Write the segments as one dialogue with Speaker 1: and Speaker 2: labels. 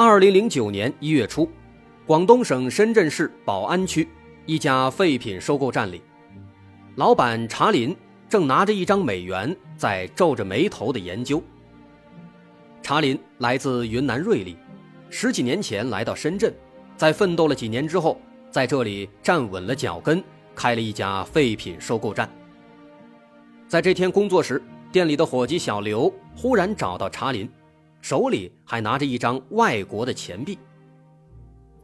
Speaker 1: 二零零九年一月初，广东省深圳市宝安区一家废品收购站里，老板查林正拿着一张美元在皱着眉头的研究。查林来自云南瑞丽，十几年前来到深圳，在奋斗了几年之后，在这里站稳了脚跟，开了一家废品收购站。在这天工作时，店里的伙计小刘忽然找到查林，手里还拿着一张外国的钱币。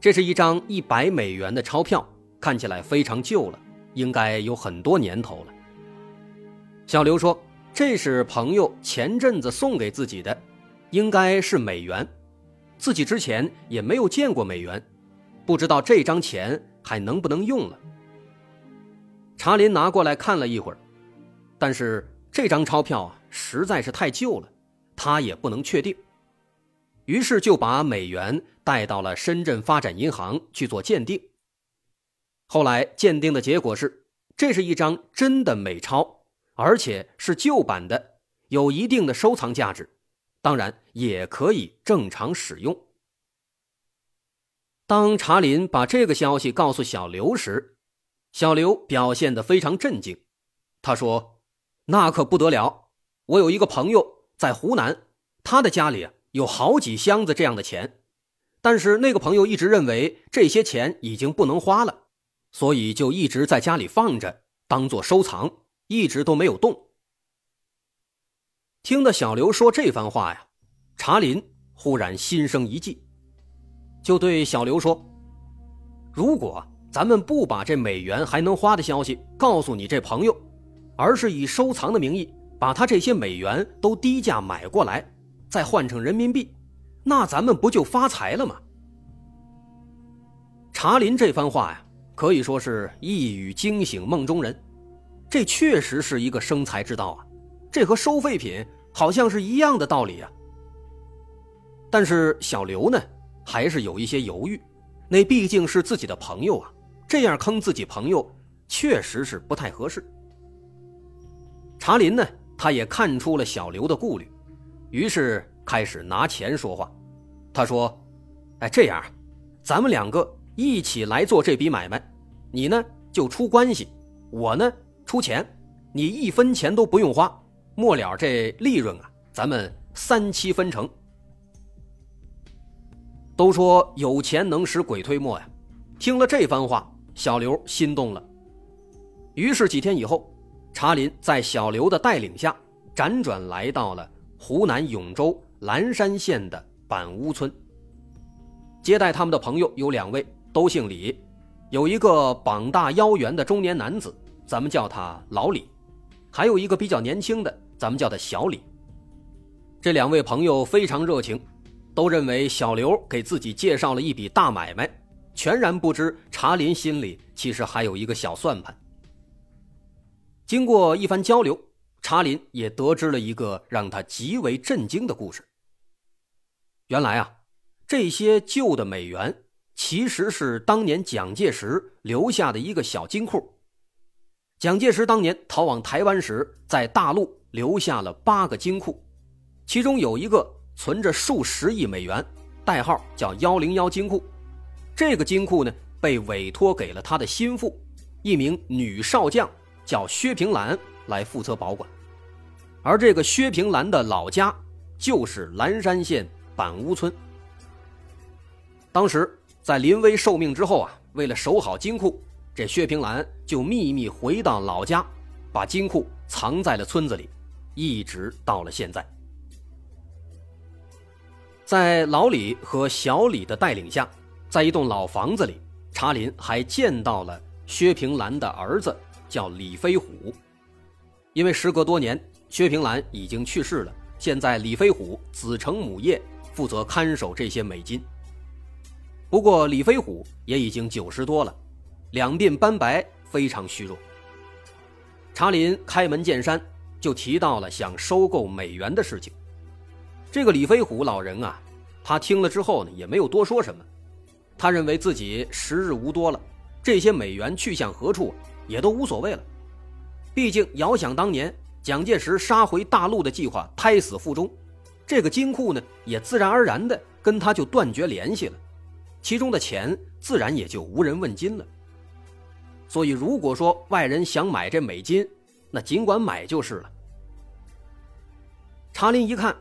Speaker 1: 这是一张一百美元的钞票，看起来非常旧了，应该有很多年头了。小刘说：“这是朋友前阵子送给自己的，应该是美元，自己之前也没有见过美元，不知道这张钱还能不能用了。”查林拿过来看了一会儿。但是这张钞票啊实在是太旧了，他也不能确定。于是就把美元带到了深圳发展银行去做鉴定。后来鉴定的结果是，这是一张真的美钞，而且是旧版的，有一定的收藏价值，当然也可以正常使用。当查林把这个消息告诉小刘时，小刘表现得非常震惊，他说。那可不得了！我有一个朋友在湖南，他的家里有好几箱子这样的钱，但是那个朋友一直认为这些钱已经不能花了，所以就一直在家里放着，当做收藏，一直都没有动。听得小刘说这番话呀，查林忽然心生一计，就对小刘说：“如果咱们不把这美元还能花的消息告诉你这朋友。”而是以收藏的名义把他这些美元都低价买过来，再换成人民币，那咱们不就发财了吗？查林这番话呀，可以说是一语惊醒梦中人，这确实是一个生财之道啊！这和收废品好像是一样的道理啊。但是小刘呢，还是有一些犹豫，那毕竟是自己的朋友啊，这样坑自己朋友，确实是不太合适。查林呢，他也看出了小刘的顾虑，于是开始拿钱说话。他说：“哎，这样，咱们两个一起来做这笔买卖，你呢就出关系，我呢出钱，你一分钱都不用花，末了这利润啊，咱们三七分成。”都说有钱能使鬼推磨呀，听了这番话，小刘心动了。于是几天以后。查林在小刘的带领下，辗转来到了湖南永州蓝山县的板屋村。接待他们的朋友有两位，都姓李，有一个膀大腰圆的中年男子，咱们叫他老李；还有一个比较年轻的，咱们叫他小李。这两位朋友非常热情，都认为小刘给自己介绍了一笔大买卖，全然不知查林心里其实还有一个小算盘。经过一番交流，查林也得知了一个让他极为震惊的故事。原来啊，这些旧的美元其实是当年蒋介石留下的一个小金库。蒋介石当年逃往台湾时，在大陆留下了八个金库，其中有一个存着数十亿美元，代号叫“幺零幺金库”。这个金库呢，被委托给了他的心腹，一名女少将。叫薛平兰来负责保管，而这个薛平兰的老家就是蓝山县板屋村。当时在临危受命之后啊，为了守好金库，这薛平兰就秘密回到老家，把金库藏在了村子里，一直到了现在。在老李和小李的带领下，在一栋老房子里，查林还见到了薛平兰的儿子。叫李飞虎，因为时隔多年，薛平兰已经去世了。现在李飞虎子承母业，负责看守这些美金。不过李飞虎也已经九十多了，两鬓斑白，非常虚弱。查林开门见山就提到了想收购美元的事情。这个李飞虎老人啊，他听了之后呢，也没有多说什么。他认为自己时日无多了，这些美元去向何处也都无所谓了。毕竟遥想当年，蒋介石杀回大陆的计划胎死腹中，这个金库呢，也自然而然的跟他就断绝联系了，其中的钱自然也就无人问津了。所以，如果说外人想买这美金，那尽管买就是了。查林一看，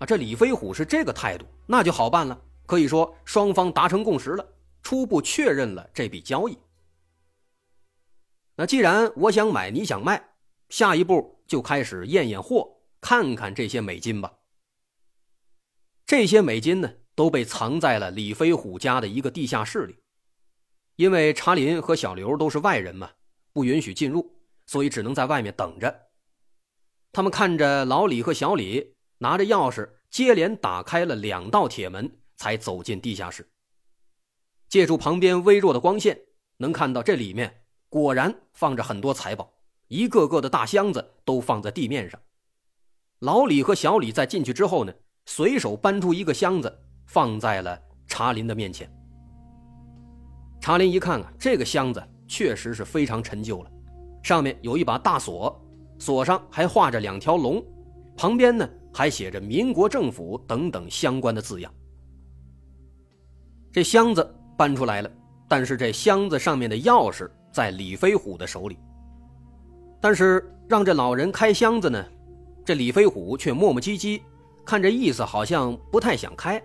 Speaker 1: 啊，这李飞虎是这个态度，那就好办了。可以说，双方达成共识了，初步确认了这笔交易。那既然我想买，你想卖，下一步就开始验验货，看看这些美金吧。这些美金呢，都被藏在了李飞虎家的一个地下室里。因为查林和小刘都是外人嘛，不允许进入，所以只能在外面等着。他们看着老李和小李拿着钥匙，接连打开了两道铁门。才走进地下室，借助旁边微弱的光线，能看到这里面果然放着很多财宝，一个个的大箱子都放在地面上。老李和小李在进去之后呢，随手搬出一个箱子，放在了查林的面前。查林一看啊，这个箱子确实是非常陈旧了，上面有一把大锁，锁上还画着两条龙，旁边呢还写着“民国政府”等等相关的字样。这箱子搬出来了，但是这箱子上面的钥匙在李飞虎的手里。但是让这老人开箱子呢，这李飞虎却磨磨唧唧，看这意思好像不太想开。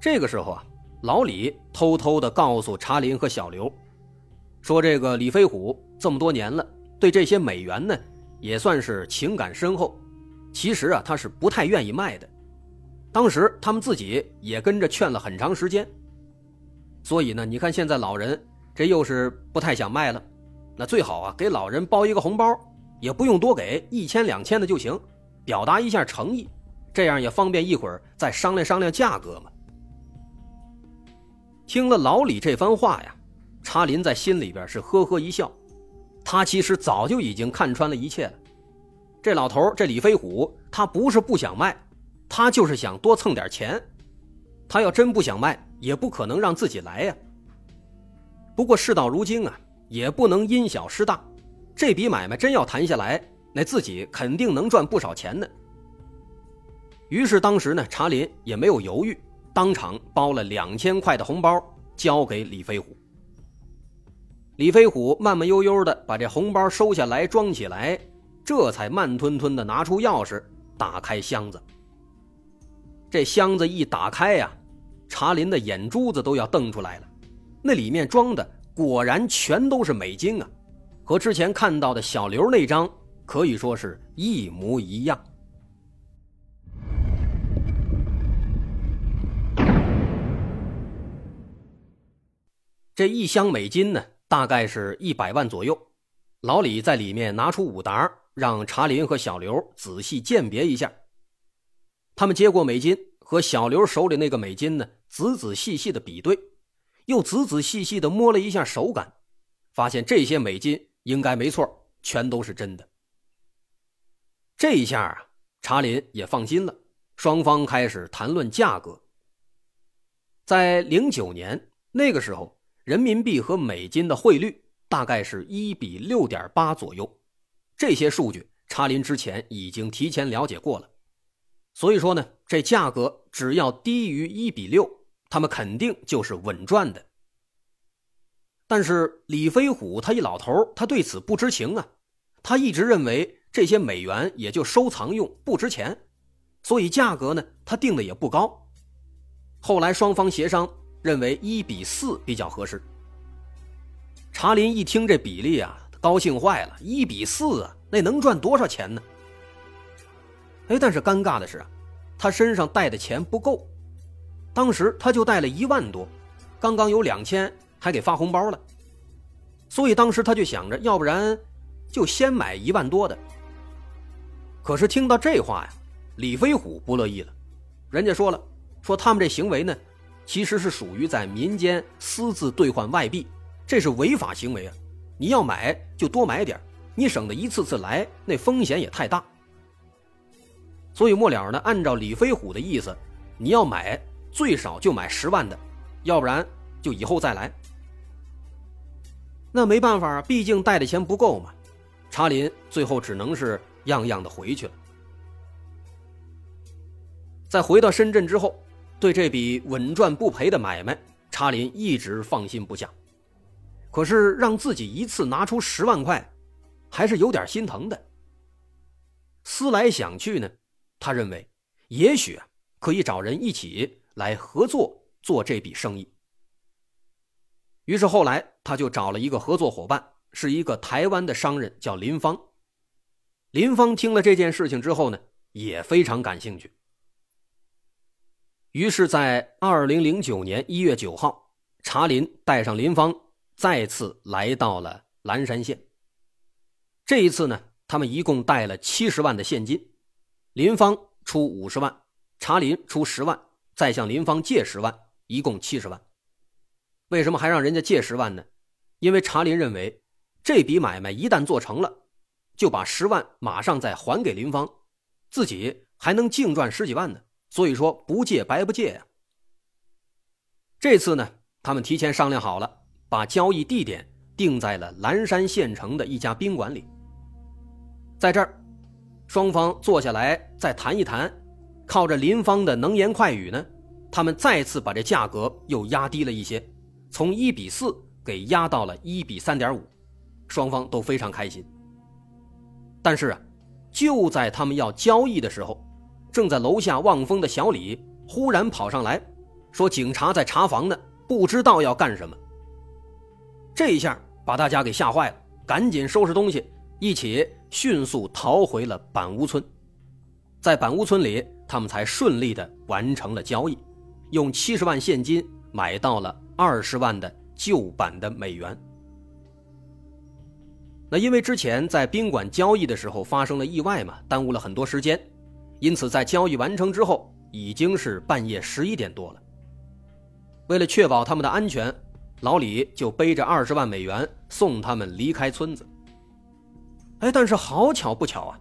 Speaker 1: 这个时候啊，老李偷偷的告诉查林和小刘，说这个李飞虎这么多年了，对这些美元呢也算是情感深厚，其实啊他是不太愿意卖的。当时他们自己也跟着劝了很长时间，所以呢，你看现在老人这又是不太想卖了，那最好啊给老人包一个红包，也不用多给一千两千的就行，表达一下诚意，这样也方便一会儿再商量商量价格嘛。听了老李这番话呀，查林在心里边是呵呵一笑，他其实早就已经看穿了一切了，这老头这李飞虎他不是不想卖。他就是想多蹭点钱，他要真不想卖，也不可能让自己来呀。不过事到如今啊，也不能因小失大，这笔买卖真要谈下来，那自己肯定能赚不少钱呢。于是当时呢，查林也没有犹豫，当场包了两千块的红包交给李飞虎。李飞虎慢慢悠悠的把这红包收下来，装起来，这才慢吞吞的拿出钥匙，打开箱子。这箱子一打开呀，查林的眼珠子都要瞪出来了。那里面装的果然全都是美金啊，和之前看到的小刘那张可以说是一模一样。这一箱美金呢，大概是一百万左右。老李在里面拿出五沓，让查林和小刘仔细鉴别一下。他们接过美金，和小刘手里那个美金呢，仔仔细细的比对，又仔仔细细的摸了一下手感，发现这些美金应该没错，全都是真的。这一下啊，查林也放心了，双方开始谈论价格。在零九年那个时候，人民币和美金的汇率大概是一比六点八左右，这些数据查林之前已经提前了解过了。所以说呢，这价格只要低于一比六，他们肯定就是稳赚的。但是李飞虎他一老头，他对此不知情啊，他一直认为这些美元也就收藏用，不值钱，所以价格呢他定的也不高。后来双方协商，认为一比四比较合适。查林一听这比例啊，高兴坏了，一比四啊，那能赚多少钱呢？哎，但是尴尬的是啊，他身上带的钱不够，当时他就带了一万多，刚刚有两千还给发红包了，所以当时他就想着，要不然就先买一万多的。可是听到这话呀，李飞虎不乐意了，人家说了，说他们这行为呢，其实是属于在民间私自兑换外币，这是违法行为啊！你要买就多买点你省得一次次来，那风险也太大。所以末了呢，按照李飞虎的意思，你要买最少就买十万的，要不然就以后再来。那没办法，毕竟带的钱不够嘛。查林最后只能是样样的回去了。在回到深圳之后，对这笔稳赚不赔的买卖，查林一直放心不下。可是让自己一次拿出十万块，还是有点心疼的。思来想去呢，他认为也许可以找人一起来合作做这笔生意。于是后来他就找了一个合作伙伴，是一个台湾的商人，叫林芳。林芳听了这件事情之后呢，也非常感兴趣。于是，在二零零九年一月九号，查林带上林芳再次来到了蓝山县。这一次呢，他们一共带了七十万的现金，林芳出五十万，查林出十万，再向林芳借十万，一共七十万。为什么还让人家借十万呢？因为查林认为，这笔买卖一旦做成了，就把十万马上再还给林芳，自己还能净赚十几万呢。所以说不借白不借呀。这次呢，他们提前商量好了，把交易地点定在了蓝山县城的一家宾馆里。在这儿，双方坐下来再谈一谈，靠着林芳的能言快语呢，他们再次把这价格又压低了一些，从一比四给压到了一比三点五，双方都非常开心。但是啊，就在他们要交易的时候。正在楼下望风的小李忽然跑上来，说：“警察在查房呢，不知道要干什么。”这一下把大家给吓坏了，赶紧收拾东西，一起迅速逃回了板屋村。在板屋村里，他们才顺利的完成了交易，用七十万现金买到了二十万的旧版的美元。那因为之前在宾馆交易的时候发生了意外嘛，耽误了很多时间。因此，在交易完成之后，已经是半夜十一点多了。为了确保他们的安全，老李就背着二十万美元送他们离开村子。哎，但是好巧不巧啊，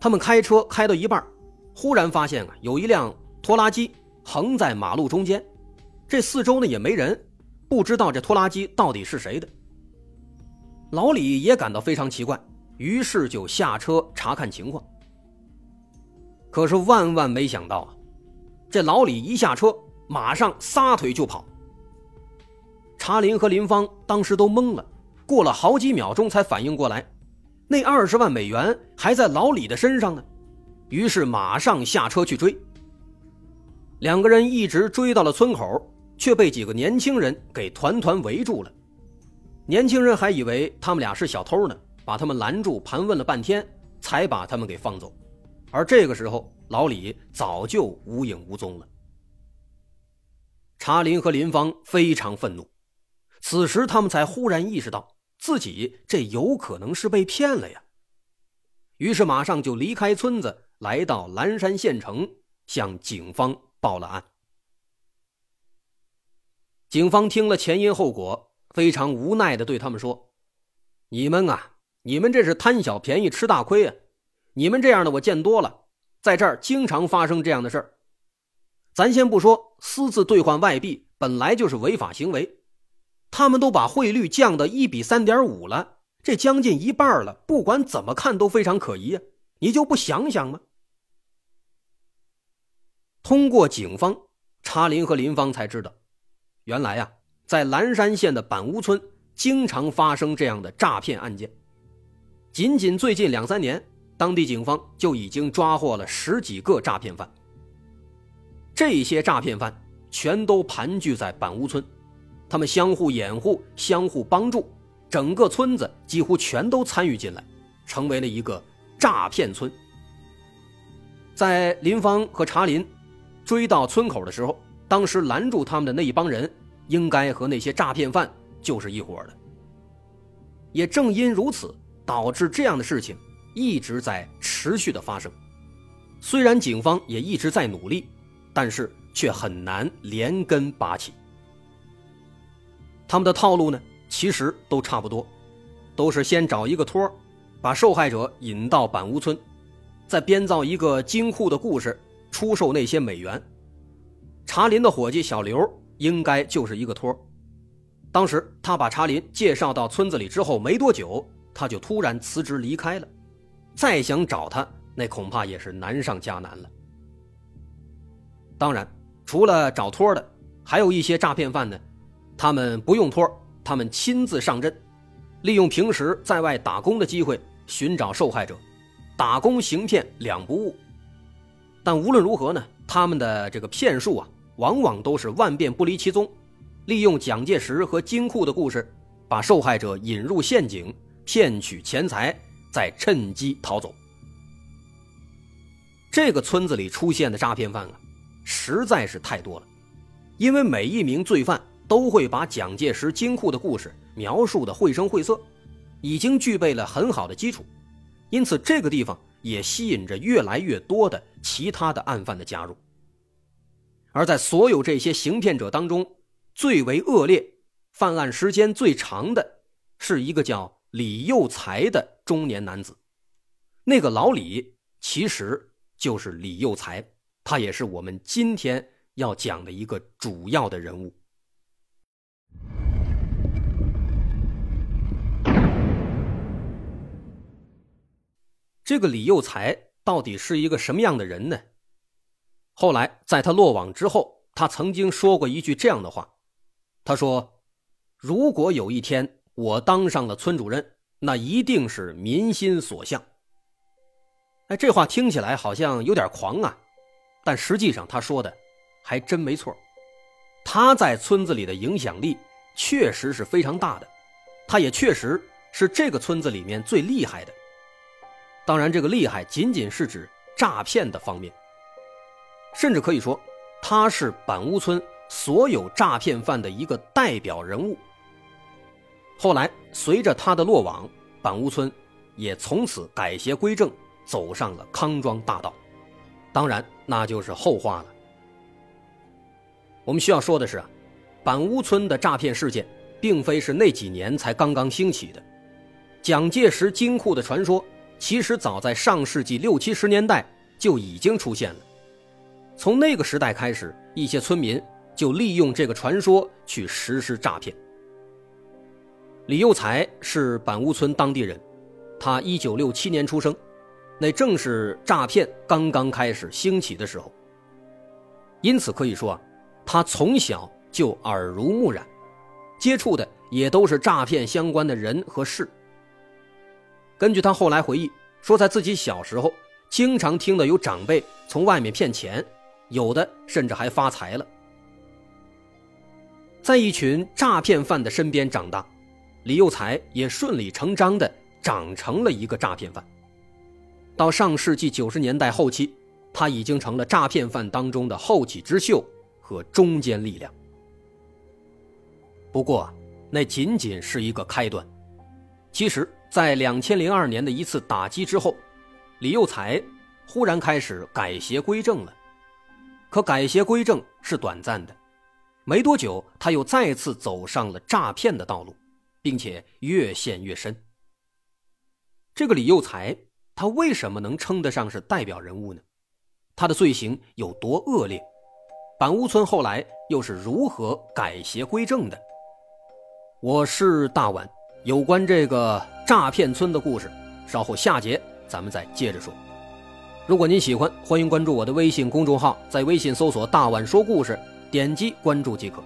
Speaker 1: 他们开车开到一半，忽然发现啊，有一辆拖拉机横在马路中间，这四周呢也没人，不知道这拖拉机到底是谁的。老李也感到非常奇怪，于是就下车查看情况。可是万万没想到啊！这老李一下车，马上撒腿就跑。查林和林芳当时都懵了，过了好几秒钟才反应过来，那二十万美元还在老李的身上呢。于是马上下车去追。两个人一直追到了村口，却被几个年轻人给团团围住了。年轻人还以为他们俩是小偷呢，把他们拦住，盘问了半天，才把他们给放走。而这个时候，老李早就无影无踪了。查林和林芳非常愤怒，此时他们才忽然意识到自己这有可能是被骗了呀。于是马上就离开村子，来到蓝山县城，向警方报了案。警方听了前因后果，非常无奈的对他们说：“你们啊，你们这是贪小便宜吃大亏啊！”你们这样的我见多了，在这儿经常发生这样的事儿。咱先不说私自兑换外币本来就是违法行为，他们都把汇率降到一比三点五了，这将近一半了，不管怎么看都非常可疑啊！你就不想想吗？通过警方查林和林芳才知道，原来呀，在蓝山县的板屋村经常发生这样的诈骗案件，仅仅最近两三年。当地警方就已经抓获了十几个诈骗犯。这些诈骗犯全都盘踞在板屋村，他们相互掩护、相互帮助，整个村子几乎全都参与进来，成为了一个诈骗村。在林芳和查林追到村口的时候，当时拦住他们的那一帮人，应该和那些诈骗犯就是一伙的。也正因如此，导致这样的事情。一直在持续的发生，虽然警方也一直在努力，但是却很难连根拔起。他们的套路呢，其实都差不多，都是先找一个托把受害者引到板屋村，再编造一个金库的故事，出售那些美元。查林的伙计小刘应该就是一个托当时他把查林介绍到村子里之后没多久，他就突然辞职离开了，再想找他，那恐怕也是难上加难了。当然，除了找托的，还有一些诈骗犯呢。他们不用托，他们亲自上阵，利用平时在外打工的机会寻找受害者，打工行骗两不误。但无论如何呢，他们的这个骗术啊，往往都是万变不离其宗，利用蒋介石和金库的故事，把受害者引入陷阱，骗取钱财，再趁机逃走。这个村子里出现的诈骗犯啊，实在是太多了，因为每一名罪犯。都会把蒋介石金库的故事描述的绘声绘色，已经具备了很好的基础，因此这个地方也吸引着越来越多的其他的案犯的加入。而在所有这些行骗者当中，最为恶劣、犯案时间最长的，是一个叫李幼才的中年男子。那个老李其实就是李幼才，他也是我们今天要讲的一个主要的人物。这个李幼才到底是一个什么样的人呢？后来在他落网之后，他曾经说过一句这样的话：“他说，如果有一天我当上了村主任，那一定是民心所向。”哎，这话听起来好像有点狂啊，但实际上他说的还真没错。他在村子里的影响力确实是非常大的，他也确实是这个村子里面最厉害的。当然，这个厉害仅仅是指诈骗的方面，甚至可以说，他是板屋村所有诈骗犯的一个代表人物。后来，随着他的落网，板屋村也从此改邪归正，走上了康庄大道。当然，那就是后话了。我们需要说的是啊，板屋村的诈骗事件，并非是那几年才刚刚兴起的，蒋介石金库的传说。其实早在上世纪六七十年代就已经出现了。从那个时代开始，一些村民就利用这个传说去实施诈骗。李佑才是板屋村当地人，他一九六七年出生，那正是诈骗刚刚开始兴起的时候。因此可以说啊，他从小就耳濡目染，接触的也都是诈骗相关的人和事。根据他后来回忆说，在自己小时候，经常听到有长辈从外面骗钱，有的甚至还发财了。在一群诈骗犯的身边长大，李幼才也顺理成章的长成了一个诈骗犯。到上世纪九十年代后期，他已经成了诈骗犯当中的后起之秀和中坚力量。不过，那仅仅是一个开端，其实。在两千零二年的一次打击之后，李幼才忽然开始改邪归正了。可改邪归正是短暂的，没多久他又再次走上了诈骗的道路，并且越陷越深。这个李幼才，他为什么能称得上是代表人物呢？他的罪行有多恶劣？板屋村后来又是如何改邪归正的？我是大碗。有关这个诈骗村的故事，稍后下节咱们再接着说。如果您喜欢，欢迎关注我的微信公众号，在微信搜索“大碗说故事”，点击关注即可。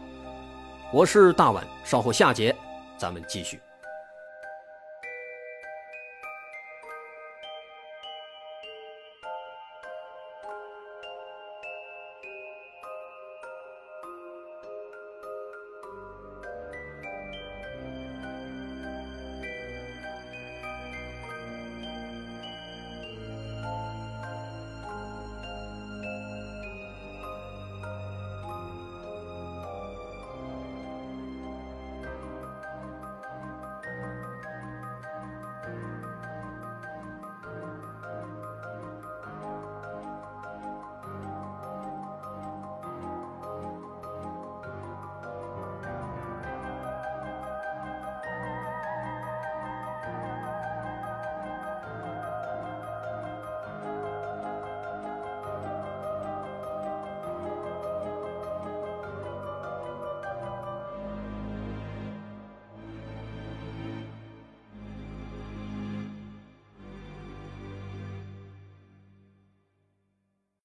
Speaker 1: 我是大碗，稍后下节咱们继续。